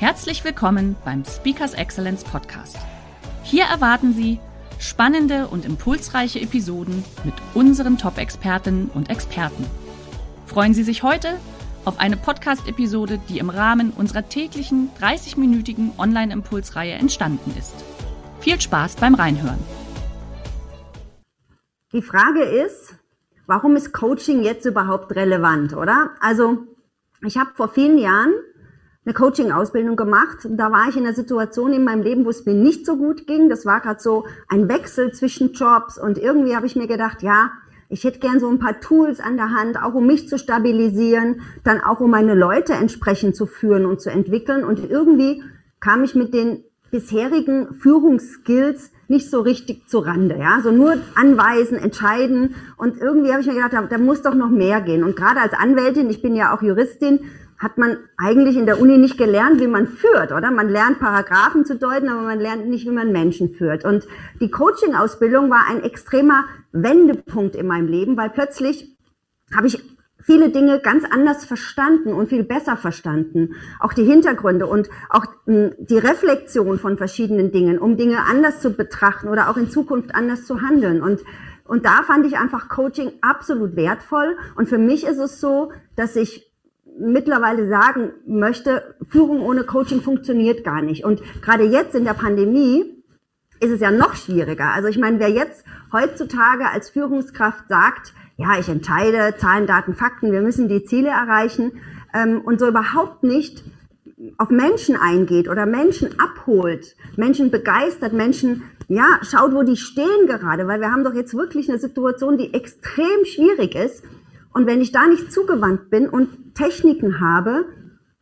Herzlich willkommen beim Speakers Excellence Podcast. Hier erwarten Sie spannende und impulsreiche Episoden mit unseren Top-Expertinnen und Experten. Freuen Sie sich heute auf eine Podcast-Episode, die im Rahmen unserer täglichen 30-minütigen Online-Impulsreihe entstanden ist. Viel Spaß beim Reinhören. Die Frage ist, warum ist Coaching jetzt überhaupt relevant, oder? Also, ich habe vor vielen Jahren eine Coaching-Ausbildung gemacht. Da war ich in einer Situation in meinem Leben, wo es mir nicht so gut ging. Das war gerade so ein Wechsel zwischen Jobs und irgendwie habe ich mir gedacht, ja, ich hätte gern so ein paar Tools an der Hand, auch um mich zu stabilisieren, dann auch um meine Leute entsprechend zu führen und zu entwickeln. Und irgendwie kam ich mit den bisherigen Führungsskills nicht so richtig zu Rande, ja, so nur anweisen, entscheiden und irgendwie habe ich mir gedacht, da, da muss doch noch mehr gehen und gerade als Anwältin, ich bin ja auch Juristin, hat man eigentlich in der Uni nicht gelernt, wie man führt, oder? Man lernt Paragraphen zu deuten, aber man lernt nicht, wie man Menschen führt. Und die Coaching-Ausbildung war ein extremer Wendepunkt in meinem Leben, weil plötzlich habe ich viele Dinge ganz anders verstanden und viel besser verstanden. Auch die Hintergründe und auch hm, die Reflexion von verschiedenen Dingen, um Dinge anders zu betrachten oder auch in Zukunft anders zu handeln. Und und da fand ich einfach Coaching absolut wertvoll. Und für mich ist es so, dass ich mittlerweile sagen möchte, Führung ohne Coaching funktioniert gar nicht. Und gerade jetzt in der Pandemie ist es ja noch schwieriger. Also ich meine, wer jetzt heutzutage als Führungskraft sagt, ja, ich entscheide, Zahlen, Daten, Fakten, wir müssen die Ziele erreichen ähm, und so überhaupt nicht auf Menschen eingeht oder Menschen abholt, Menschen begeistert, Menschen, ja, schaut, wo die stehen gerade, weil wir haben doch jetzt wirklich eine Situation, die extrem schwierig ist und wenn ich da nicht zugewandt bin und Techniken habe,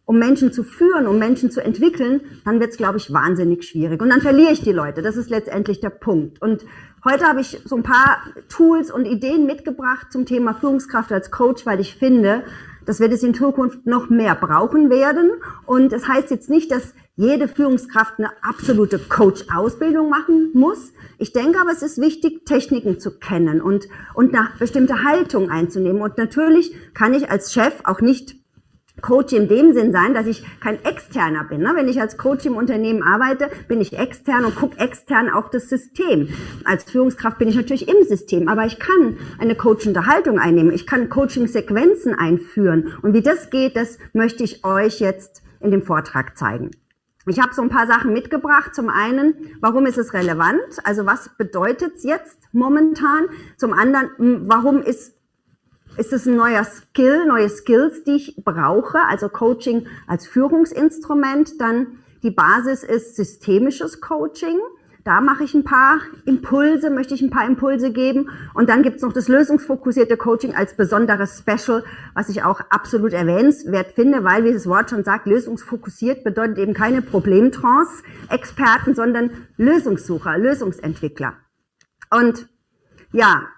um Menschen zu führen, um Menschen zu entwickeln, dann wird es, glaube ich, wahnsinnig schwierig. Und dann verliere ich die Leute. Das ist letztendlich der Punkt. Und heute habe ich so ein paar Tools und Ideen mitgebracht zum Thema Führungskraft als Coach, weil ich finde, dass wir das in Zukunft noch mehr brauchen werden. Und das heißt jetzt nicht, dass jede Führungskraft eine absolute Coach-Ausbildung machen muss. Ich denke aber, es ist wichtig, Techniken zu kennen und, und eine bestimmte Haltung einzunehmen. Und natürlich kann ich als Chef auch nicht Coach in dem Sinn sein, dass ich kein Externer bin. Ne? Wenn ich als Coach im Unternehmen arbeite, bin ich extern und gucke extern auf das System. Als Führungskraft bin ich natürlich im System, aber ich kann eine coachende Haltung einnehmen. Ich kann Coaching-Sequenzen einführen. Und wie das geht, das möchte ich euch jetzt in dem Vortrag zeigen. Ich habe so ein paar Sachen mitgebracht. Zum einen, warum ist es relevant? Also was bedeutet es jetzt momentan? Zum anderen, warum ist ist es ein neuer Skill, neue Skills, die ich brauche, also Coaching als Führungsinstrument. Dann die Basis ist systemisches Coaching. Da mache ich ein paar Impulse, möchte ich ein paar Impulse geben. Und dann gibt es noch das lösungsfokussierte Coaching als besonderes Special, was ich auch absolut erwähnenswert finde, weil, wie das Wort schon sagt, lösungsfokussiert bedeutet eben keine Problemtrance-Experten, sondern Lösungssucher, Lösungsentwickler. Und ja,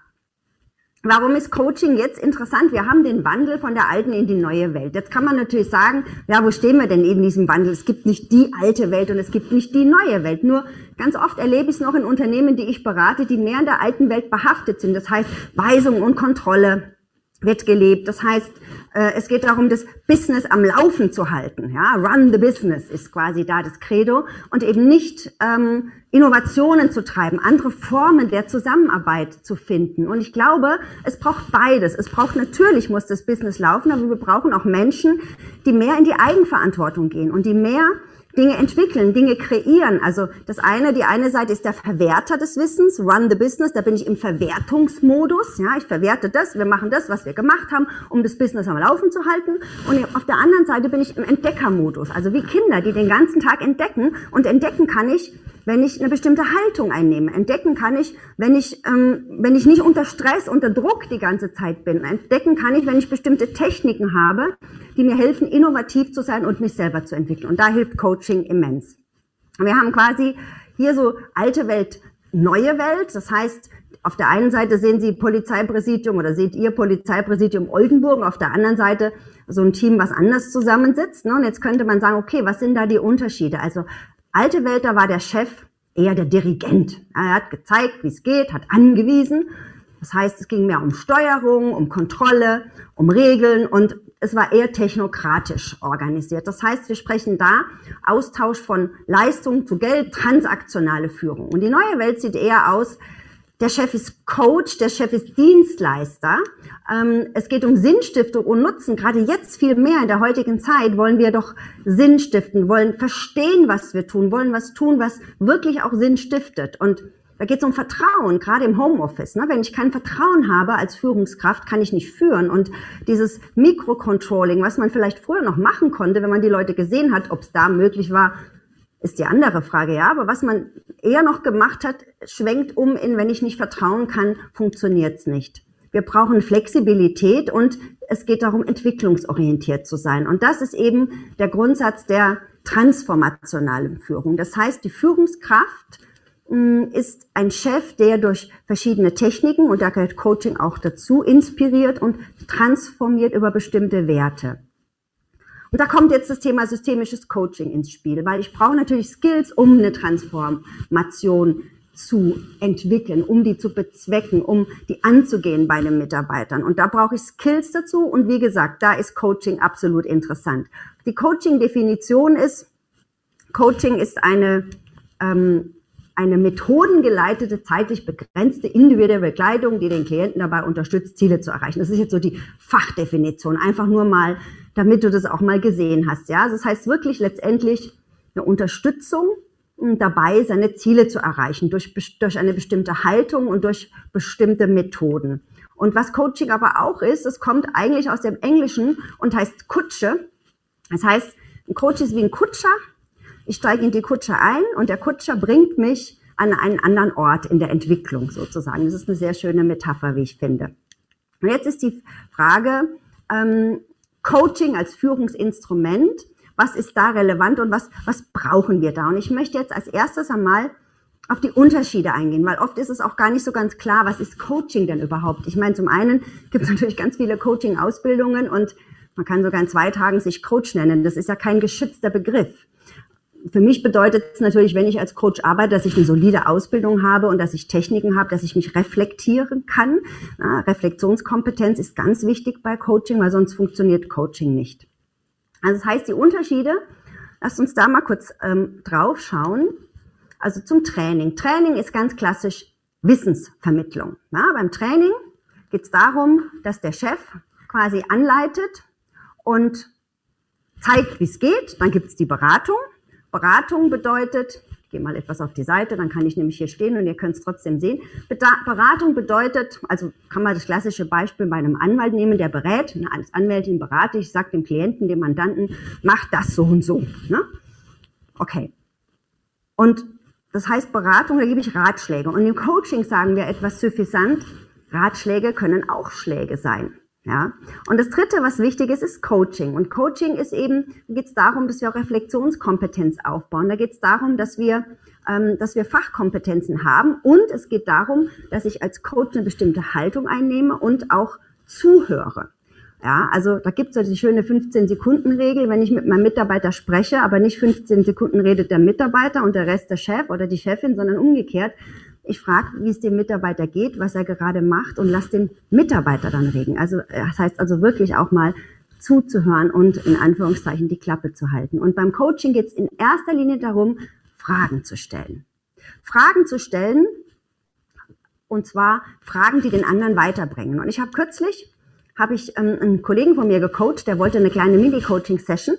Warum ist Coaching jetzt interessant? Wir haben den Wandel von der alten in die neue Welt. Jetzt kann man natürlich sagen, ja, wo stehen wir denn in diesem Wandel? Es gibt nicht die alte Welt und es gibt nicht die neue Welt. Nur ganz oft erlebe ich es noch in Unternehmen, die ich berate, die mehr in der alten Welt behaftet sind. Das heißt, Weisung und Kontrolle wird gelebt. Das heißt, äh, es geht darum, das Business am Laufen zu halten. Ja, run the business ist quasi da das Credo und eben nicht ähm, Innovationen zu treiben, andere Formen der Zusammenarbeit zu finden. Und ich glaube, es braucht beides. Es braucht natürlich muss das Business laufen, aber wir brauchen auch Menschen, die mehr in die Eigenverantwortung gehen und die mehr Dinge entwickeln, Dinge kreieren. Also das eine, die eine Seite ist der Verwerter des Wissens, run the business, da bin ich im Verwertungsmodus. Ja, ich verwerte das, wir machen das, was wir gemacht haben, um das Business am Laufen zu halten. Und auf der anderen Seite bin ich im Entdeckermodus, also wie Kinder, die den ganzen Tag entdecken. Und entdecken kann ich wenn ich eine bestimmte Haltung einnehme. Entdecken kann ich, wenn ich, ähm, wenn ich nicht unter Stress, unter Druck die ganze Zeit bin. Entdecken kann ich, wenn ich bestimmte Techniken habe, die mir helfen, innovativ zu sein und mich selber zu entwickeln. Und da hilft Coaching immens. Wir haben quasi hier so alte Welt, neue Welt. Das heißt, auf der einen Seite sehen Sie Polizeipräsidium oder seht ihr Polizeipräsidium Oldenburg, auf der anderen Seite so ein Team, was anders zusammensitzt. Ne? Und jetzt könnte man sagen, okay, was sind da die Unterschiede? Also alte Welt, da war der Chef eher der Dirigent. Er hat gezeigt, wie es geht, hat angewiesen. Das heißt, es ging mehr um Steuerung, um Kontrolle, um Regeln und es war eher technokratisch organisiert. Das heißt, wir sprechen da Austausch von Leistung zu Geld, transaktionale Führung. Und die neue Welt sieht eher aus, der Chef ist Coach, der Chef ist Dienstleister. Ähm, es geht um Sinnstiftung und Nutzen. Gerade jetzt viel mehr in der heutigen Zeit wollen wir doch Sinn stiften, wollen verstehen, was wir tun, wollen was tun, was wirklich auch Sinn stiftet. Und da geht es um Vertrauen, gerade im Homeoffice. Ne? Wenn ich kein Vertrauen habe als Führungskraft, kann ich nicht führen. Und dieses Mikrocontrolling, was man vielleicht früher noch machen konnte, wenn man die Leute gesehen hat, ob es da möglich war, ist die andere Frage, ja. Aber was man eher noch gemacht hat, schwenkt um in, wenn ich nicht vertrauen kann, funktioniert's nicht. Wir brauchen Flexibilität und es geht darum, entwicklungsorientiert zu sein. Und das ist eben der Grundsatz der transformationalen Führung. Das heißt, die Führungskraft mh, hm, ist ein Chef, der durch verschiedene Techniken, und da gehört Coaching auch dazu, inspiriert und transformiert über bestimmte Werte. Und da kommt jetzt das Thema systemisches Coaching ins Spiel, weil ich brauche natürlich Skills, um eine Transformation zu entwickeln, um die zu bezwecken, um die anzugehen bei den Mitarbeitern. Und da brauche ich Skills dazu. Und wie gesagt, da ist Coaching absolut interessant. Die Coaching-Definition ist, Coaching ist eine, ähm, eine methodengeleitete, zeitlich begrenzte individuelle Begleitung, die den Klienten dabei unterstützt, Ziele zu erreichen. Das ist jetzt so die Fachdefinition. Einfach nur mal damit du das auch mal gesehen hast. Ja, das heißt wirklich letztendlich eine Unterstützung dabei, seine Ziele zu erreichen durch, durch eine bestimmte Haltung und durch bestimmte Methoden. Und was Coaching aber auch ist, es kommt eigentlich aus dem Englischen und heißt Kutsche. Das heißt, ein Coach ist wie ein Kutscher. Ich steige in die Kutsche ein und der Kutscher bringt mich an einen anderen Ort in der Entwicklung sozusagen. Das ist eine sehr schöne Metapher, wie ich finde. Und jetzt ist die Frage, ähm, Coaching als Führungsinstrument. Was ist da relevant und was, was brauchen wir da? Und ich möchte jetzt als erstes einmal auf die Unterschiede eingehen, weil oft ist es auch gar nicht so ganz klar, was ist Coaching denn überhaupt? Ich meine, zum einen gibt es natürlich ganz viele Coaching-Ausbildungen und man kann sogar in zwei Tagen sich Coach nennen. Das ist ja kein geschützter Begriff für mich bedeutet es natürlich, wenn ich als Coach arbeite, dass ich eine solide Ausbildung habe und dass ich Techniken habe, dass ich mich reflektieren kann. Ja, Reflexionskompetenz ist ganz wichtig bei Coaching, weil sonst funktioniert Coaching nicht. Also das heißt, die Unterschiede, lasst uns da mal kurz ähm, drauf schauen. Also zum Training. Training ist ganz klassisch Wissensvermittlung. Ja, beim Training geht es darum, dass der Chef quasi anleitet und zeigt, wie es geht. Dann gibt es die Beratung. Beratung bedeutet, gehe mal etwas auf die Seite, dann kann ich nämlich hier stehen und ihr könnt es trotzdem sehen. Beratung bedeutet, also kann man das klassische Beispiel bei einem Anwalt nehmen, der berät, als Anwältin berate ich, sage dem Klienten, dem Mandanten, mach das so und so. Ne? Okay. Und das heißt Beratung, da gebe ich Ratschläge. Und im Coaching sagen wir etwas suffisant, Ratschläge können auch Schläge sein. Ja. Und das dritte, was wichtig ist, ist Coaching. Und Coaching ist eben, da geht es darum, dass wir auch Reflexionskompetenz aufbauen. Da geht es darum, dass wir, ähm, dass wir Fachkompetenzen haben. Und es geht darum, dass ich als Coach eine bestimmte Haltung einnehme und auch zuhöre. Ja, also da gibt es ja die schöne 15-Sekunden-Regel, wenn ich mit meinem Mitarbeiter spreche, aber nicht 15 Sekunden redet der Mitarbeiter und der Rest der Chef oder die Chefin, sondern umgekehrt. Ich frage, wie es dem Mitarbeiter geht, was er gerade macht und lass den Mitarbeiter dann reden. Also das heißt also wirklich auch mal zuzuhören und in Anführungszeichen die Klappe zu halten. Und beim Coaching geht es in erster Linie darum, Fragen zu stellen. Fragen zu stellen, und zwar Fragen, die den anderen weiterbringen. Und ich habe kürzlich, habe ich ähm, einen Kollegen von mir gecoacht, der wollte eine kleine Mini-Coaching-Session.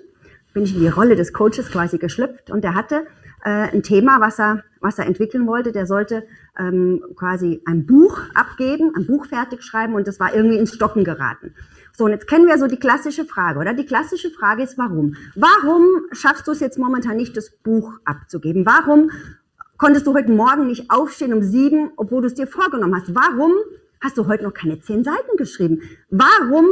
Bin ich in die Rolle des Coaches quasi geschlüpft und der hatte äh, ein Thema, was er, was er entwickeln wollte. Der sollte ähm, quasi ein Buch abgeben, ein Buch fertig schreiben und das war irgendwie ins Stocken geraten. So, und jetzt kennen wir so die klassische Frage, oder? Die klassische Frage ist, warum? Warum schaffst du es jetzt momentan nicht, das Buch abzugeben? Warum konntest du heute Morgen nicht aufstehen um sieben, obwohl du es dir vorgenommen hast? Warum hast du heute noch keine zehn Seiten geschrieben? Warum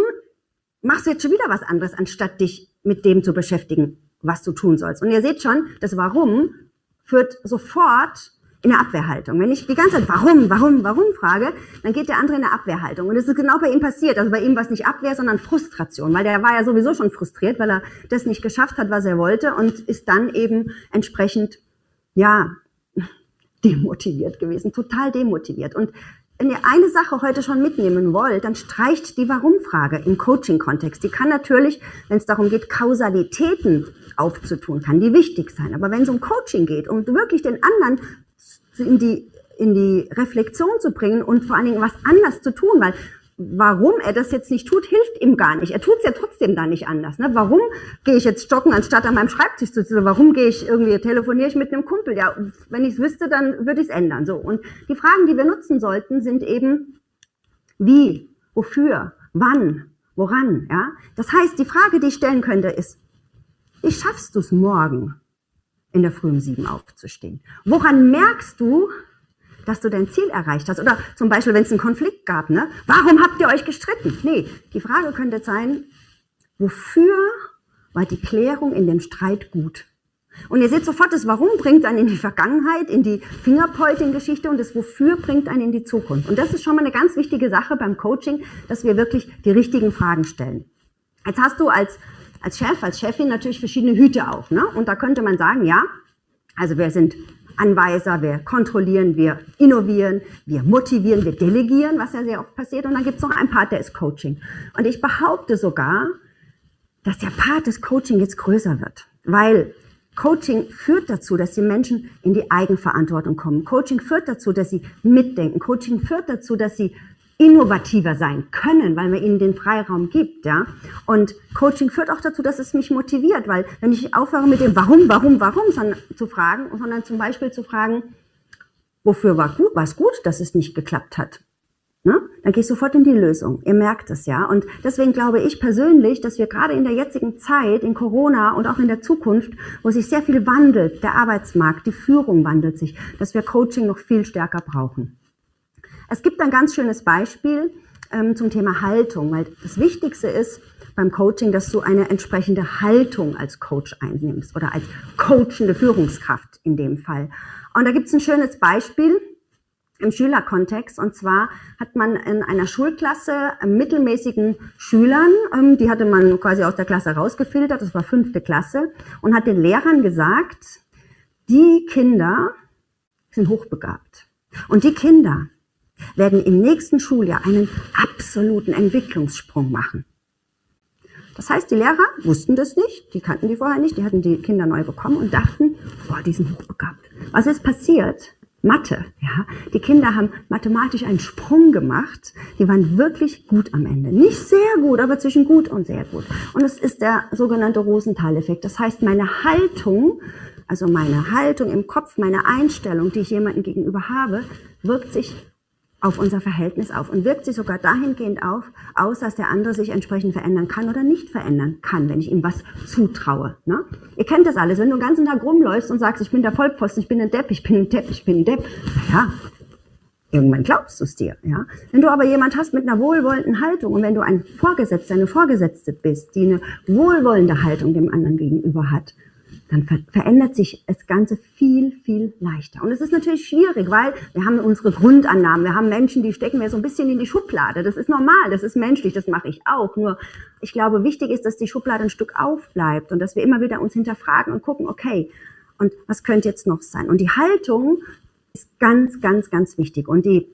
machst du jetzt schon wieder was anderes, anstatt dich mit dem zu beschäftigen, was du tun sollst? Und ihr seht schon, das Warum führt sofort in eine Abwehrhaltung. Wenn ich die ganze Zeit warum, warum, warum frage, dann geht der andere in eine Abwehrhaltung. Und das ist genau bei ihm passiert. Also bei ihm war es nicht Abwehr, sondern Frustration, weil der war ja sowieso schon frustriert, weil er das nicht geschafft hat, was er wollte und ist dann eben entsprechend, ja, demotiviert gewesen, total demotiviert. Und wenn ihr eine Sache heute schon mitnehmen wollt, dann streicht die Warum-Frage im Coaching-Kontext. Die kann natürlich, wenn es darum geht, Kausalitäten aufzutun, kann die wichtig sein. Aber wenn es um Coaching geht, um wirklich den anderen in die, in die Reflexion zu bringen und vor allen Dingen was anders zu tun, weil warum er das jetzt nicht tut, hilft ihm gar nicht. Er tut es ja trotzdem dann nicht anders. Ne? Warum gehe ich jetzt stocken, anstatt an meinem Schreibtisch zu sitzen? Warum gehe ich irgendwie, telefoniere ich mit einem Kumpel? Ja, wenn ich es wüsste, dann würde ich es ändern. So. Und die Fragen, die wir nutzen sollten, sind eben wie, wofür, wann, woran. Ja? Das heißt, die Frage, die ich stellen könnte, ist, wie schaffst du es morgen, in der Früh um sieben aufzustehen? Woran merkst du, dass du dein Ziel erreicht hast. Oder zum Beispiel, wenn es einen Konflikt gab, ne? Warum habt ihr euch gestritten? Nee, die Frage könnte sein, wofür war die Klärung in dem Streit gut? Und ihr seht sofort, das Warum bringt einen in die Vergangenheit, in die Fingerpointing-Geschichte und das Wofür bringt einen in die Zukunft. Und das ist schon mal eine ganz wichtige Sache beim Coaching, dass wir wirklich die richtigen Fragen stellen. Jetzt hast du als, als Chef, als Chefin natürlich verschiedene Hüte auf. Ne? Und da könnte man sagen, ja, also wir sind Anweiser, wir kontrollieren, wir innovieren, wir motivieren, wir delegieren, was ja sehr oft passiert. Und dann gibt es noch einen Part, der ist Coaching. Und ich behaupte sogar, dass der Part des Coaching jetzt größer wird, weil Coaching führt dazu, dass die Menschen in die Eigenverantwortung kommen. Coaching führt dazu, dass sie mitdenken. Coaching führt dazu, dass sie innovativer sein können, weil man ihnen den Freiraum gibt, ja. Und Coaching führt auch dazu, dass es mich motiviert, weil wenn ich aufhöre mit dem Warum, Warum, Warum zu fragen, sondern zum Beispiel zu fragen, wofür war gut, war es gut, dass es nicht geklappt hat, ne? dann gehe ich sofort in die Lösung. Ihr merkt es ja. Und deswegen glaube ich persönlich, dass wir gerade in der jetzigen Zeit, in Corona und auch in der Zukunft, wo sich sehr viel wandelt, der Arbeitsmarkt, die Führung wandelt sich, dass wir Coaching noch viel stärker brauchen. Es gibt ein ganz schönes Beispiel ähm, zum Thema Haltung, weil das Wichtigste ist beim Coaching, dass du eine entsprechende Haltung als Coach einnimmst oder als coachende Führungskraft in dem Fall. Und da gibt es ein schönes Beispiel im Schülerkontext. Und zwar hat man in einer Schulklasse mittelmäßigen Schülern, ähm, die hatte man quasi aus der Klasse rausgefiltert, das war fünfte Klasse, und hat den Lehrern gesagt, die Kinder sind hochbegabt. Und die Kinder, werden im nächsten Schuljahr einen absoluten Entwicklungssprung machen. Das heißt, die Lehrer wussten das nicht, die kannten die vorher nicht, die hatten die Kinder neu bekommen und dachten, boah, die sind hochbegabt. Was ist passiert? Mathe, ja. Die Kinder haben mathematisch einen Sprung gemacht. Die waren wirklich gut am Ende. Nicht sehr gut, aber zwischen gut und sehr gut. Und es ist der sogenannte Rosenthal-Effekt. Das heißt, meine Haltung, also meine Haltung im Kopf, meine Einstellung, die ich jemandem gegenüber habe, wirkt sich auf unser Verhältnis auf und wirkt sich sogar dahingehend auf, aus, dass der andere sich entsprechend verändern kann oder nicht verändern kann, wenn ich ihm was zutraue. Ne? Ihr kennt das alles, wenn du den ganzen Tag rumläufst und sagst, ich bin der Vollpfosten, ich bin ein Depp, ich bin ein Depp, ich bin ein Depp, ja, irgendwann glaubst du es dir. Ja? Wenn du aber jemand hast mit einer wohlwollenden Haltung und wenn du ein Vorgesetzter, eine Vorgesetzte bist, die eine wohlwollende Haltung dem anderen gegenüber hat, dann ver verändert sich das Ganze viel, viel leichter. Und es ist natürlich schwierig, weil wir haben unsere Grundannahmen. Wir haben Menschen, die stecken wir so ein bisschen in die Schublade. Das ist normal, das ist menschlich, das mache ich auch. Nur ich glaube, wichtig ist, dass die Schublade ein Stück aufbleibt und dass wir immer wieder uns hinterfragen und gucken, okay, und was könnte jetzt noch sein? Und die Haltung ist ganz, ganz, ganz wichtig. Und die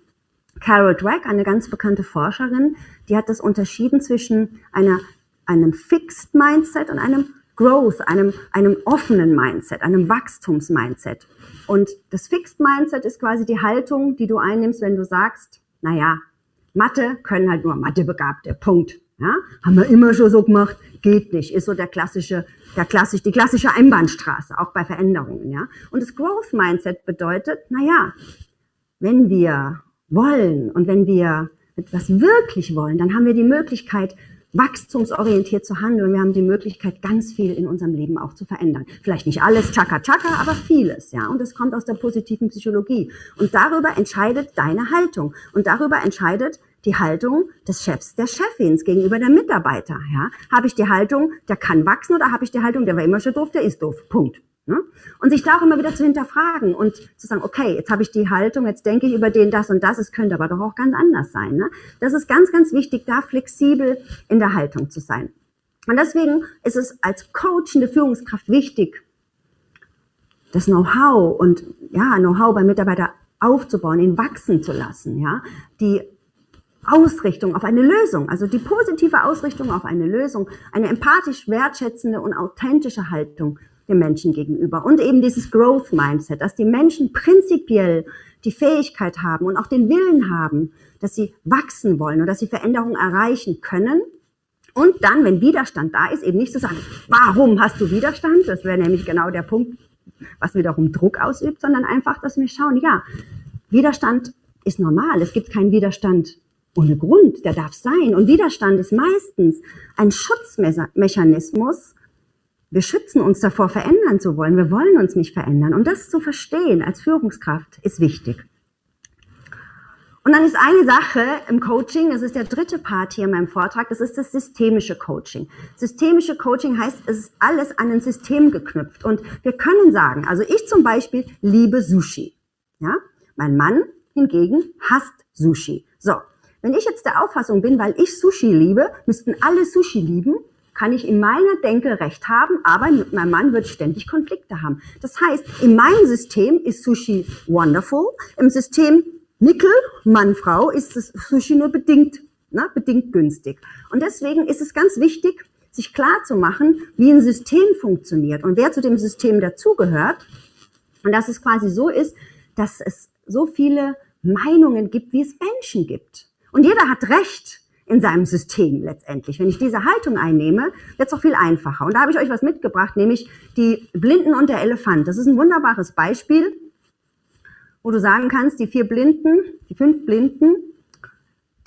Carol Dweck, eine ganz bekannte Forscherin, die hat das unterschieden zwischen einer, einem Fixed Mindset und einem Growth, einem, einem offenen Mindset, einem Wachstumsmindset. Und das Fixed Mindset ist quasi die Haltung, die du einnimmst, wenn du sagst, naja, Mathe können halt nur Mathebegabte, Punkt. Ja, haben wir immer schon so gemacht, geht nicht, ist so der klassische, der klassisch, die klassische Einbahnstraße, auch bei Veränderungen, ja. Und das Growth Mindset bedeutet, naja, wenn wir wollen und wenn wir etwas wirklich wollen, dann haben wir die Möglichkeit, wachstumsorientiert zu handeln. Wir haben die Möglichkeit, ganz viel in unserem Leben auch zu verändern. Vielleicht nicht alles, tschakka, tschakka, aber vieles, ja. Und es kommt aus der positiven Psychologie. Und darüber entscheidet deine Haltung. Und darüber entscheidet die Haltung des Chefs, der Chefins gegenüber der Mitarbeiter, ja. Habe ich die Haltung, der kann wachsen oder habe ich die Haltung, der war immer schon doof, der ist doof. Punkt. Ne? Und sich da auch immer wieder zu hinterfragen und zu sagen, okay, jetzt habe ich die Haltung, jetzt denke ich über den das und das, es könnte aber doch auch ganz anders sein. Ne? Das ist ganz, ganz wichtig, da flexibel in der Haltung zu sein. Und deswegen ist es als coachende Führungskraft wichtig, das Know-how und ja, Know-how beim Mitarbeiter aufzubauen, ihn wachsen zu lassen, ja, die Ausrichtung auf eine Lösung, also die positive Ausrichtung auf eine Lösung, eine empathisch wertschätzende und authentische Haltung dem Menschen gegenüber. Und eben dieses Growth Mindset, dass die Menschen prinzipiell die Fähigkeit haben und auch den Willen haben, dass sie wachsen wollen und dass sie Veränderungen erreichen können. Und dann, wenn Widerstand da ist, eben nicht zu sagen, warum hast du Widerstand? Das wäre nämlich genau der Punkt, was wiederum Druck ausübt, sondern einfach, dass wir schauen, ja, Widerstand ist normal. Es gibt keinen Widerstand ohne Grund. Der darf sein. Und Widerstand ist meistens ein Schutzmechanismus, wir schützen uns davor, verändern zu wollen. Wir wollen uns nicht verändern. Und das zu verstehen als Führungskraft ist wichtig. Und dann ist eine Sache im Coaching, das ist der dritte Part hier in meinem Vortrag, das ist das systemische Coaching. Systemische Coaching heißt, es ist alles an ein System geknüpft. Und wir können sagen, also ich zum Beispiel liebe Sushi. Ja? Mein Mann hingegen hasst Sushi. So, wenn ich jetzt der Auffassung bin, weil ich Sushi liebe, müssten alle Sushi lieben, kann ich in meiner Denke recht haben, aber mein Mann wird ständig Konflikte haben. Das heißt, in meinem System ist Sushi wonderful, im System Nickel, Mann, Frau, ist das Sushi nur bedingt, ne, bedingt günstig. Und deswegen ist es ganz wichtig, sich klar zu machen, wie ein System funktioniert und wer zu dem System dazugehört. Und dass es quasi so ist, dass es so viele Meinungen gibt, wie es Menschen gibt. Und jeder hat Recht in seinem System letztendlich. Wenn ich diese Haltung einnehme, wird es auch viel einfacher. Und da habe ich euch was mitgebracht, nämlich die Blinden und der Elefant. Das ist ein wunderbares Beispiel, wo du sagen kannst, die vier Blinden, die fünf Blinden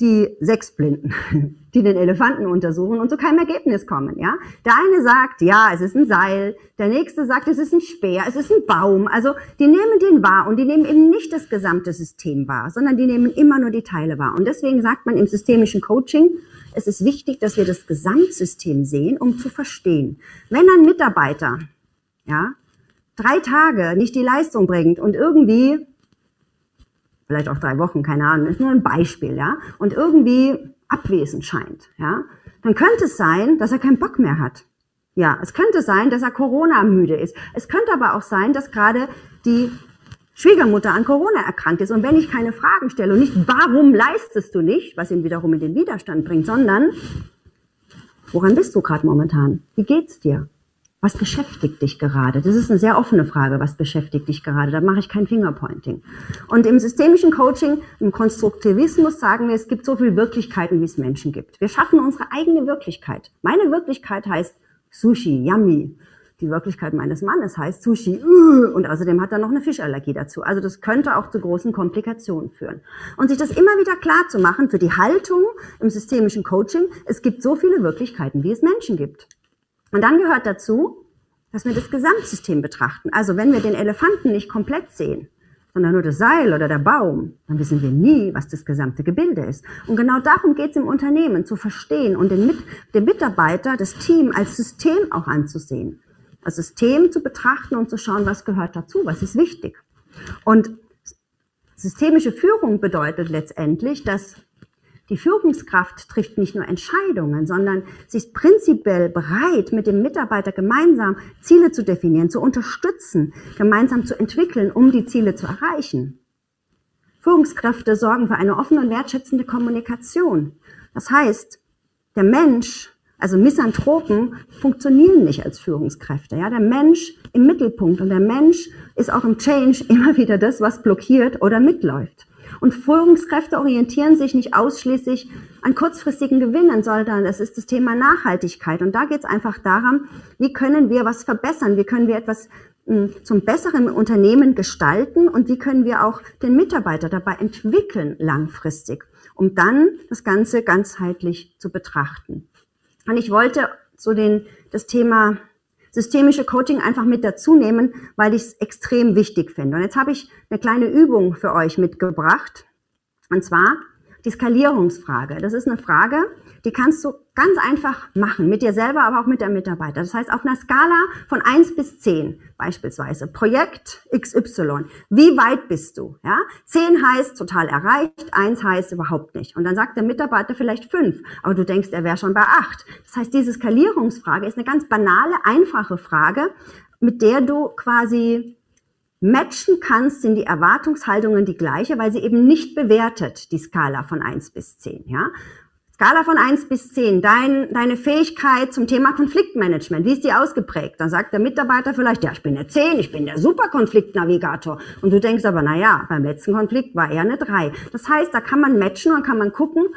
die sechs Blinden, die den Elefanten untersuchen und zu keinem Ergebnis kommen, ja. Der eine sagt, ja, es ist ein Seil, der nächste sagt, es ist ein Speer, es ist ein Baum. Also, die nehmen den wahr und die nehmen eben nicht das gesamte System wahr, sondern die nehmen immer nur die Teile wahr. Und deswegen sagt man im systemischen Coaching, es ist wichtig, dass wir das Gesamtsystem sehen, um zu verstehen. Wenn ein Mitarbeiter, ja, drei Tage nicht die Leistung bringt und irgendwie vielleicht auch drei Wochen, keine Ahnung, ist nur ein Beispiel, ja, und irgendwie abwesend scheint, ja, dann könnte es sein, dass er keinen Bock mehr hat. Ja, es könnte sein, dass er Corona müde ist. Es könnte aber auch sein, dass gerade die Schwiegermutter an Corona erkrankt ist. Und wenn ich keine Fragen stelle und nicht, warum leistest du nicht, was ihn wiederum in den Widerstand bringt, sondern, woran bist du gerade momentan? Wie geht's dir? Was beschäftigt dich gerade? Das ist eine sehr offene Frage. Was beschäftigt dich gerade? Da mache ich kein Fingerpointing. Und im systemischen Coaching, im Konstruktivismus sagen wir, es gibt so viele Wirklichkeiten, wie es Menschen gibt. Wir schaffen unsere eigene Wirklichkeit. Meine Wirklichkeit heißt Sushi, yummy. Die Wirklichkeit meines Mannes heißt Sushi, uh, und außerdem hat er noch eine Fischallergie dazu. Also das könnte auch zu großen Komplikationen führen. Und sich das immer wieder klar zu machen für die Haltung im systemischen Coaching, es gibt so viele Wirklichkeiten, wie es Menschen gibt. Und dann gehört dazu, dass wir das Gesamtsystem betrachten. Also wenn wir den Elefanten nicht komplett sehen, sondern nur das Seil oder der Baum, dann wissen wir nie, was das gesamte Gebilde ist. Und genau darum geht es im Unternehmen, zu verstehen und den, Mit den Mitarbeiter, das Team als System auch anzusehen. Das System zu betrachten und zu schauen, was gehört dazu, was ist wichtig. Und systemische Führung bedeutet letztendlich, dass die Führungskraft trifft nicht nur Entscheidungen, sondern sie ist prinzipiell bereit, mit dem Mitarbeiter gemeinsam Ziele zu definieren, zu unterstützen, gemeinsam zu entwickeln, um die Ziele zu erreichen. Führungskräfte sorgen für eine offene und wertschätzende Kommunikation. Das heißt, der Mensch, also Misanthropen, funktionieren nicht als Führungskräfte. Ja, der Mensch im Mittelpunkt und der Mensch ist auch im Change immer wieder das, was blockiert oder mitläuft. Und Führungskräfte orientieren sich nicht ausschließlich an kurzfristigen Gewinnen, sondern es ist das Thema Nachhaltigkeit. Und da geht es einfach darum, wie können wir was verbessern, wie können wir etwas hm, zum besseren Unternehmen gestalten und wie können wir auch den Mitarbeiter dabei entwickeln langfristig, um dann das Ganze ganzheitlich zu betrachten. Und ich wollte so den, das Thema systemische Coaching einfach mit dazu nehmen, weil ich es extrem wichtig finde. Und jetzt habe ich eine kleine Übung für euch mitgebracht. Und zwar die Skalierungsfrage. Das ist eine Frage, die kannst du ganz einfach machen, mit dir selber, aber auch mit der Mitarbeiter. Das heißt, auf einer Skala von eins bis zehn beispielsweise, Projekt XY, wie weit bist du? Ja? 10 heißt total erreicht, eins heißt überhaupt nicht. Und dann sagt der Mitarbeiter vielleicht fünf, aber du denkst, er wäre schon bei acht. Das heißt, diese Skalierungsfrage ist eine ganz banale, einfache Frage, mit der du quasi matchen kannst, sind die Erwartungshaltungen die gleiche, weil sie eben nicht bewertet, die Skala von eins bis zehn. Ja? Skala von eins bis zehn, dein, deine Fähigkeit zum Thema Konfliktmanagement, wie ist die ausgeprägt? Dann sagt der Mitarbeiter vielleicht, ja, ich bin eine zehn, ich bin der Superkonfliktnavigator. Und du denkst aber, na ja, beim letzten Konflikt war er eine drei. Das heißt, da kann man matchen und kann man gucken,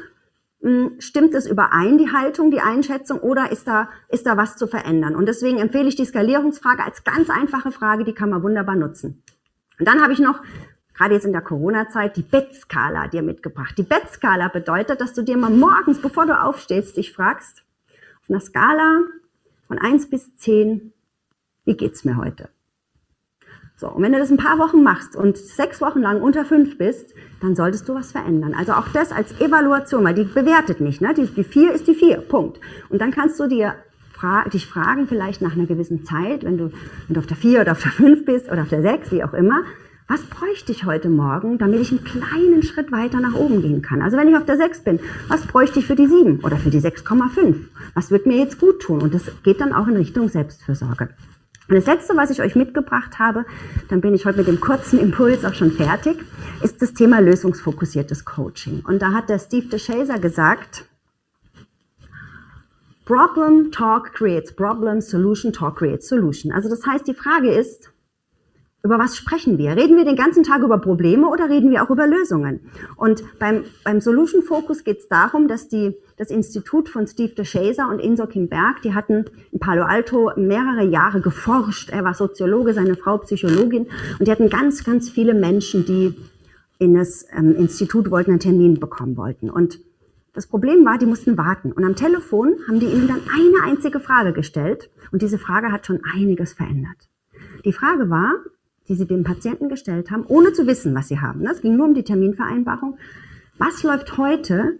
hm, stimmt es überein, die Haltung, die Einschätzung, oder ist da, ist da was zu verändern? Und deswegen empfehle ich die Skalierungsfrage als ganz einfache Frage, die kann man wunderbar nutzen. Und dann habe ich noch, gerade jetzt in der Corona-Zeit, die Bettskala dir mitgebracht. Die Bettskala bedeutet, dass du dir mal morgens, bevor du aufstehst, dich fragst, auf einer Skala von eins bis zehn, wie geht's mir heute? So, und wenn du das ein paar Wochen machst und sechs Wochen lang unter fünf bist, dann solltest du was verändern. Also auch das als Evaluation, weil die bewertet nicht. Ne? Die, die vier ist die vier, Punkt. Und dann kannst du dir fra dich fragen, vielleicht nach einer gewissen Zeit, wenn du, wenn du auf der vier oder auf der fünf bist oder auf der sechs, wie auch immer, was bräuchte ich heute Morgen, damit ich einen kleinen Schritt weiter nach oben gehen kann? Also wenn ich auf der 6 bin, was bräuchte ich für die 7 oder für die 6,5? Was wird mir jetzt gut tun? Und das geht dann auch in Richtung Selbstfürsorge. Und das Letzte, was ich euch mitgebracht habe, dann bin ich heute mit dem kurzen Impuls auch schon fertig, ist das Thema lösungsfokussiertes Coaching. Und da hat der Steve DeShazer gesagt, Problem Talk creates Problem, Solution Talk creates Solution. Also das heißt, die Frage ist, über was sprechen wir? Reden wir den ganzen Tag über Probleme oder reden wir auch über Lösungen? Und beim, beim Solution Focus geht es darum, dass die, das Institut von Steve DeShazer und Inso Kim Berg, die hatten in Palo Alto mehrere Jahre geforscht. Er war Soziologe, seine Frau Psychologin und die hatten ganz, ganz viele Menschen, die in das ähm, Institut wollten, einen Termin bekommen wollten. Und das Problem war, die mussten warten. Und am Telefon haben die ihnen dann eine einzige Frage gestellt und diese Frage hat schon einiges verändert. Die Frage war, die sie dem Patienten gestellt haben, ohne zu wissen, was sie haben. Es ging nur um die Terminvereinbarung. Was läuft heute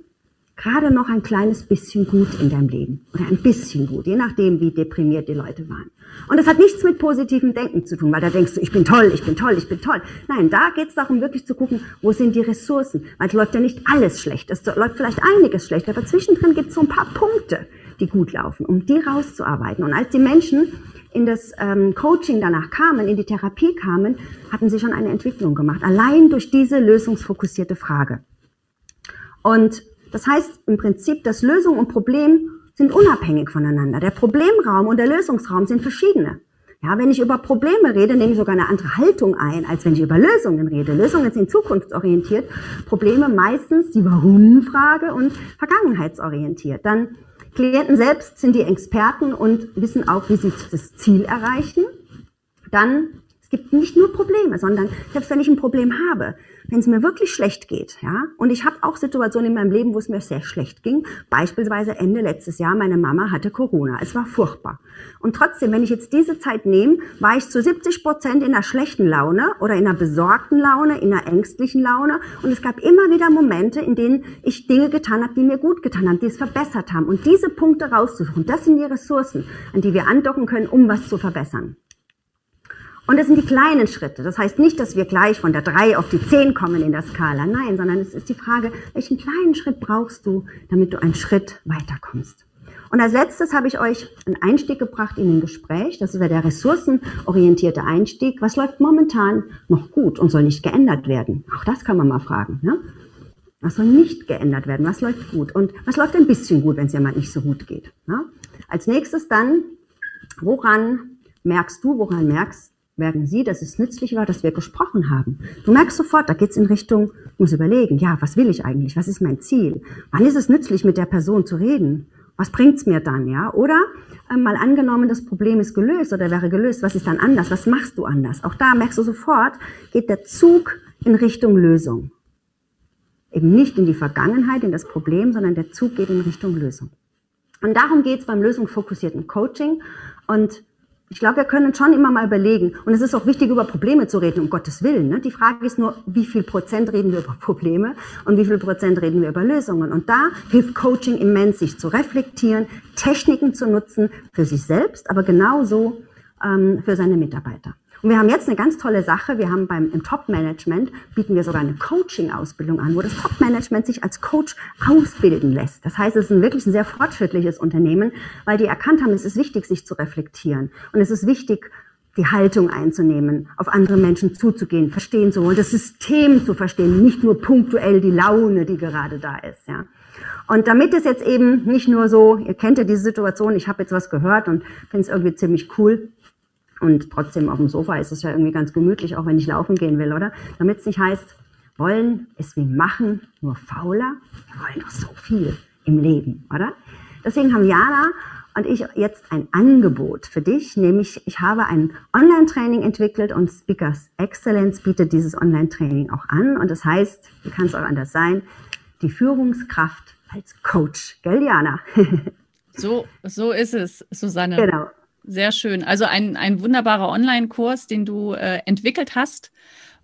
gerade noch ein kleines bisschen gut in deinem Leben? Oder ein bisschen gut, je nachdem, wie deprimiert die Leute waren. Und das hat nichts mit positivem Denken zu tun, weil da denkst du, ich bin toll, ich bin toll, ich bin toll. Nein, da geht es darum, wirklich zu gucken, wo sind die Ressourcen. Weil es läuft ja nicht alles schlecht. Es läuft vielleicht einiges schlecht, aber zwischendrin gibt es so ein paar Punkte, die gut laufen, um die rauszuarbeiten. Und als die Menschen in das ähm, Coaching danach kamen, in die Therapie kamen, hatten sie schon eine Entwicklung gemacht. Allein durch diese lösungsfokussierte Frage. Und das heißt im Prinzip, dass Lösung und Problem sind unabhängig voneinander. Der Problemraum und der Lösungsraum sind verschiedene. Ja, wenn ich über Probleme rede, nehme ich sogar eine andere Haltung ein, als wenn ich über Lösungen rede. Lösungen sind zukunftsorientiert, Probleme meistens die Warum-Frage und vergangenheitsorientiert. Dann Klienten selbst sind die Experten und wissen auch, wie sie das Ziel erreichen. Dann, gibt nicht nur Probleme, sondern selbst wenn ich ein Problem habe, wenn es mir wirklich schlecht geht, ja, und ich habe auch Situationen in meinem Leben, wo es mir sehr schlecht ging, beispielsweise Ende letztes Jahr, meine Mama hatte Corona, es war furchtbar. Und trotzdem, wenn ich jetzt diese Zeit nehme, war ich zu 70 Prozent in einer schlechten Laune oder in einer besorgten Laune, in einer ängstlichen Laune und es gab immer wieder Momente, in denen ich Dinge getan habe, die mir gut getan haben, die es verbessert haben. Und diese Punkte rauszusuchen, das sind die Ressourcen, an die wir andocken können, um was zu verbessern. Und es sind die kleinen Schritte. Das heißt nicht, dass wir gleich von der 3 auf die 10 kommen in der Skala. Nein, sondern es ist die Frage, welchen kleinen Schritt brauchst du, damit du einen Schritt weiterkommst. Und als letztes habe ich euch einen Einstieg gebracht in ein Gespräch. Das ist ja der ressourcenorientierte Einstieg. Was läuft momentan noch gut und soll nicht geändert werden? Auch das kann man mal fragen. Ne? Was soll nicht geändert werden? Was läuft gut? Und was läuft ein bisschen gut, wenn es ja mal nicht so gut geht? Ne? Als nächstes dann, woran merkst du, woran merkst merken Sie, dass es nützlich war, dass wir gesprochen haben. Du merkst sofort, da geht's in Richtung, ich muss überlegen, ja, was will ich eigentlich? Was ist mein Ziel? Wann ist es nützlich, mit der Person zu reden? Was bringt's mir dann, ja? Oder äh, mal angenommen, das Problem ist gelöst oder wäre gelöst, was ist dann anders? Was machst du anders? Auch da merkst du sofort, geht der Zug in Richtung Lösung. Eben nicht in die Vergangenheit, in das Problem, sondern der Zug geht in Richtung Lösung. Und darum geht es beim lösungsfokussierten Coaching. Und ich glaube, wir können schon immer mal überlegen. Und es ist auch wichtig, über Probleme zu reden, um Gottes Willen. Ne? Die Frage ist nur, wie viel Prozent reden wir über Probleme und wie viel Prozent reden wir über Lösungen. Und da hilft Coaching immens, sich zu reflektieren, Techniken zu nutzen für sich selbst, aber genauso ähm, für seine Mitarbeiter. Und wir haben jetzt eine ganz tolle Sache. Wir haben beim im Top-Management bieten wir sogar eine Coaching-Ausbildung an, wo das Top-Management sich als Coach ausbilden lässt. Das heißt, es ist ein wirklich ein sehr fortschrittliches Unternehmen, weil die erkannt haben, es ist wichtig, sich zu reflektieren. Und es ist wichtig, die Haltung einzunehmen, auf andere Menschen zuzugehen, verstehen zu wollen, das System zu verstehen, nicht nur punktuell die Laune, die gerade da ist, ja. Und damit es jetzt eben nicht nur so, ihr kennt ja diese Situation, ich habe jetzt was gehört und finde es irgendwie ziemlich cool, und trotzdem auf dem Sofa ist es ja irgendwie ganz gemütlich, auch wenn ich laufen gehen will, oder? Damit es nicht heißt, wollen ist wie machen nur fauler. Wir wollen doch so viel im Leben, oder? Deswegen haben Jana und ich jetzt ein Angebot für dich, nämlich ich habe ein Online-Training entwickelt und Speakers Excellence bietet dieses Online-Training auch an. Und das heißt, wie kann es auch anders sein, die Führungskraft als Coach. Gell, Jana? so, so ist es, Susanne. Genau. Sehr schön. Also ein, ein wunderbarer Online-Kurs, den du äh, entwickelt hast,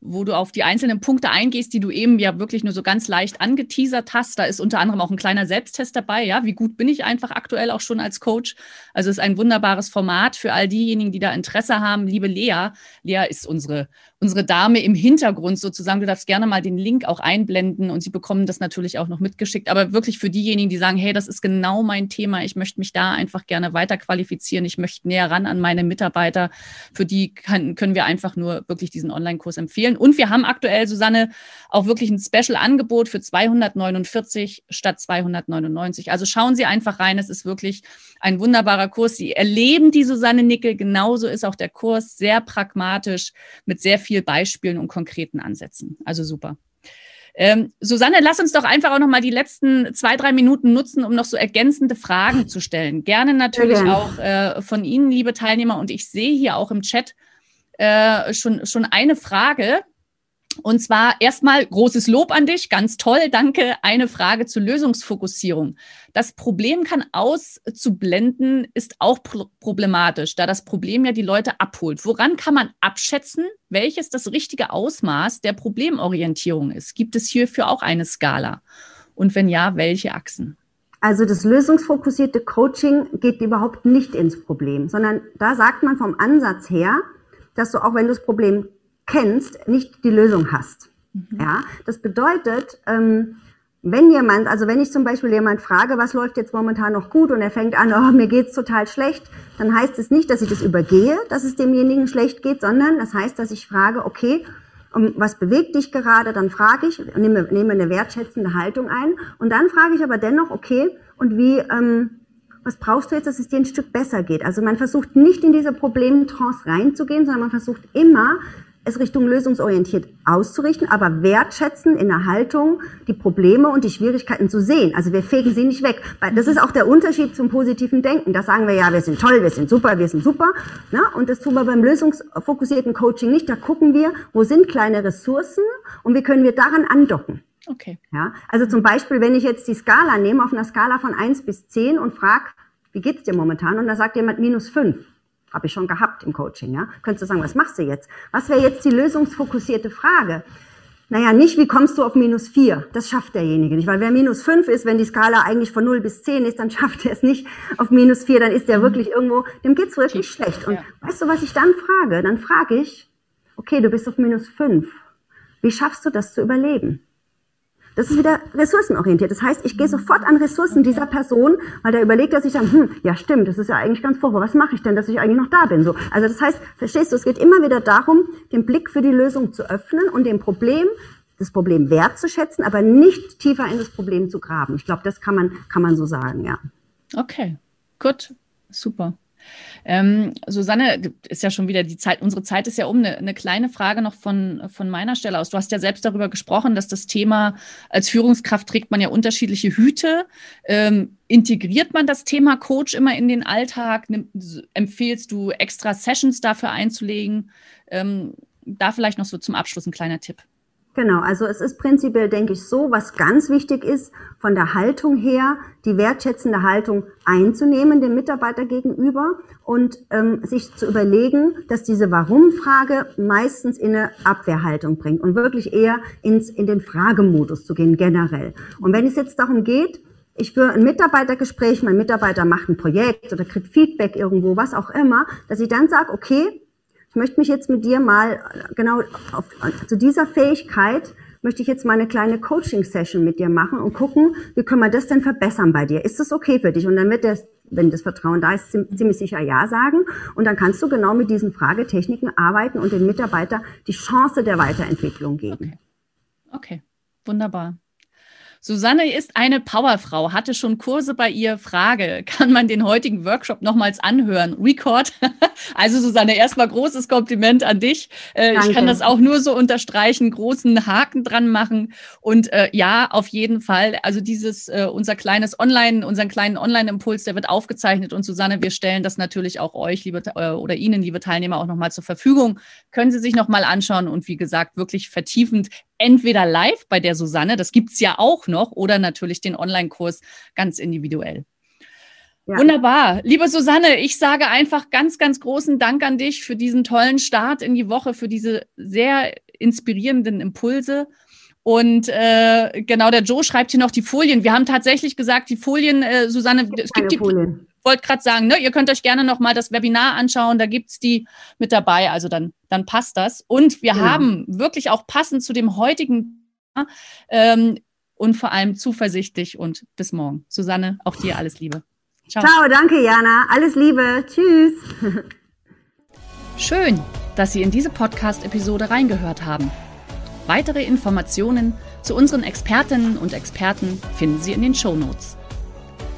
wo du auf die einzelnen Punkte eingehst, die du eben ja wirklich nur so ganz leicht angeteasert hast. Da ist unter anderem auch ein kleiner Selbsttest dabei. Ja, wie gut bin ich einfach aktuell auch schon als Coach? Also es ist ein wunderbares Format für all diejenigen, die da Interesse haben. Liebe Lea, Lea ist unsere unsere Dame im Hintergrund sozusagen. Du darfst gerne mal den Link auch einblenden und sie bekommen das natürlich auch noch mitgeschickt. Aber wirklich für diejenigen, die sagen, hey, das ist genau mein Thema, ich möchte mich da einfach gerne weiter qualifizieren, ich möchte näher ran an meine Mitarbeiter, für die kann, können wir einfach nur wirklich diesen Online-Kurs empfehlen. Und wir haben aktuell, Susanne, auch wirklich ein Special-Angebot für 249 statt 299. Also schauen Sie einfach rein, es ist wirklich ein wunderbarer Kurs. Sie erleben die Susanne Nickel, genauso ist auch der Kurs sehr pragmatisch mit sehr viel viel Beispielen und konkreten Ansätzen. Also super. Ähm, Susanne, lass uns doch einfach auch noch mal die letzten zwei, drei Minuten nutzen, um noch so ergänzende Fragen zu stellen. Gerne natürlich gerne. auch äh, von Ihnen, liebe Teilnehmer. Und ich sehe hier auch im Chat äh, schon, schon eine Frage. Und zwar erstmal großes Lob an dich, ganz toll, danke. Eine Frage zur Lösungsfokussierung. Das Problem kann auszublenden, ist auch problematisch, da das Problem ja die Leute abholt. Woran kann man abschätzen, welches das richtige Ausmaß der Problemorientierung ist? Gibt es hierfür auch eine Skala? Und wenn ja, welche Achsen? Also das lösungsfokussierte Coaching geht überhaupt nicht ins Problem, sondern da sagt man vom Ansatz her, dass du auch wenn du das Problem kennst, nicht die Lösung hast. Mhm. Ja, das bedeutet, ähm, wenn jemand, also wenn ich zum Beispiel jemand frage, was läuft jetzt momentan noch gut und er fängt an, oh, mir geht's total schlecht, dann heißt es nicht, dass ich das übergehe, dass es demjenigen schlecht geht, sondern das heißt, dass ich frage, okay, was bewegt dich gerade? Dann frage ich, nehme, nehme eine wertschätzende Haltung ein und dann frage ich aber dennoch, okay, und wie, ähm, was brauchst du jetzt, dass es dir ein Stück besser geht? Also man versucht nicht in diese Problemtrance reinzugehen, sondern man versucht immer es Richtung lösungsorientiert auszurichten, aber wertschätzen in der Haltung die Probleme und die Schwierigkeiten zu sehen. Also wir fegen sie nicht weg. Das ist auch der Unterschied zum positiven Denken. Da sagen wir ja, wir sind toll, wir sind super, wir sind super. Ne? Und das tun wir beim lösungsfokussierten Coaching nicht. Da gucken wir, wo sind kleine Ressourcen und wie können wir daran andocken. Okay. Ja, also zum Beispiel, wenn ich jetzt die Skala nehme, auf einer Skala von eins bis zehn und frage, wie geht's dir momentan? Und da sagt jemand minus fünf habe ich schon gehabt im Coaching, ja. Könntest du sagen, was machst du jetzt? Was wäre jetzt die lösungsfokussierte Frage? Naja, nicht, wie kommst du auf minus vier? Das schafft derjenige nicht, weil wer minus fünf ist, wenn die Skala eigentlich von null bis zehn ist, dann schafft er es nicht auf minus vier, dann ist der mhm. wirklich irgendwo, dem geht's wirklich schlecht. Und ja. weißt du, was ich dann frage? Dann frage ich, okay, du bist auf minus fünf. Wie schaffst du das zu überleben? Das ist wieder ressourcenorientiert. Das heißt, ich gehe sofort an Ressourcen dieser Person, weil der überlegt er sich dann, hm, ja stimmt, das ist ja eigentlich ganz furchtbar. Was mache ich denn, dass ich eigentlich noch da bin? So. Also das heißt, verstehst du, es geht immer wieder darum, den Blick für die Lösung zu öffnen und dem Problem das Problem wertzuschätzen, aber nicht tiefer in das Problem zu graben. Ich glaube, das kann man, kann man so sagen, ja. Okay, gut, super. Ähm, Susanne, ist ja schon wieder die Zeit, unsere Zeit ist ja um. Eine, eine, kleine Frage noch von, von meiner Stelle aus. Du hast ja selbst darüber gesprochen, dass das Thema, als Führungskraft trägt man ja unterschiedliche Hüte. Ähm, integriert man das Thema Coach immer in den Alltag? Nimm, empfehlst du extra Sessions dafür einzulegen? Ähm, da vielleicht noch so zum Abschluss ein kleiner Tipp. Genau, also es ist prinzipiell, denke ich, so, was ganz wichtig ist, von der Haltung her, die wertschätzende Haltung einzunehmen dem Mitarbeiter gegenüber und ähm, sich zu überlegen, dass diese Warum-Frage meistens in eine Abwehrhaltung bringt und wirklich eher ins, in den Fragemodus zu gehen generell. Und wenn es jetzt darum geht, ich führe ein Mitarbeitergespräch, mein Mitarbeiter macht ein Projekt oder kriegt Feedback irgendwo, was auch immer, dass ich dann sage, okay, ich möchte mich jetzt mit dir mal äh, genau auf, zu dieser Fähigkeit möchte ich jetzt mal eine kleine Coaching-Session mit dir machen und gucken, wie können wir das denn verbessern bei dir? Ist das okay für dich? Und dann wird der, wenn das Vertrauen da ist, ziemlich sicher Ja sagen. Und dann kannst du genau mit diesen Fragetechniken arbeiten und den Mitarbeiter die Chance der Weiterentwicklung geben. Okay, okay. wunderbar. Susanne ist eine Powerfrau, hatte schon Kurse bei ihr. Frage, kann man den heutigen Workshop nochmals anhören? Record. Also Susanne, erstmal großes Kompliment an dich. Äh, ich kann das auch nur so unterstreichen, großen Haken dran machen. Und äh, ja, auf jeden Fall. Also dieses, äh, unser kleines Online, unseren kleinen Online-Impuls, der wird aufgezeichnet. Und Susanne, wir stellen das natürlich auch euch, liebe äh, oder Ihnen, liebe Teilnehmer, auch nochmal zur Verfügung. Können Sie sich nochmal anschauen und wie gesagt, wirklich vertiefend entweder live bei der Susanne, das gibt es ja auch noch, oder natürlich den Online-Kurs ganz individuell. Ja. Wunderbar. Liebe Susanne, ich sage einfach ganz, ganz großen Dank an dich für diesen tollen Start in die Woche, für diese sehr inspirierenden Impulse. Und äh, genau, der Joe schreibt hier noch die Folien. Wir haben tatsächlich gesagt, die Folien, äh, Susanne, es gibt, es gibt die Folien wollte gerade sagen, ne, ihr könnt euch gerne noch mal das Webinar anschauen, da gibt es die mit dabei, also dann, dann passt das. Und wir ja. haben wirklich auch passend zu dem heutigen ähm, und vor allem zuversichtlich und bis morgen. Susanne, auch dir alles Liebe. Ciao. Ciao, danke Jana, alles Liebe, tschüss. Schön, dass Sie in diese Podcast-Episode reingehört haben. Weitere Informationen zu unseren Expertinnen und Experten finden Sie in den Show Notes.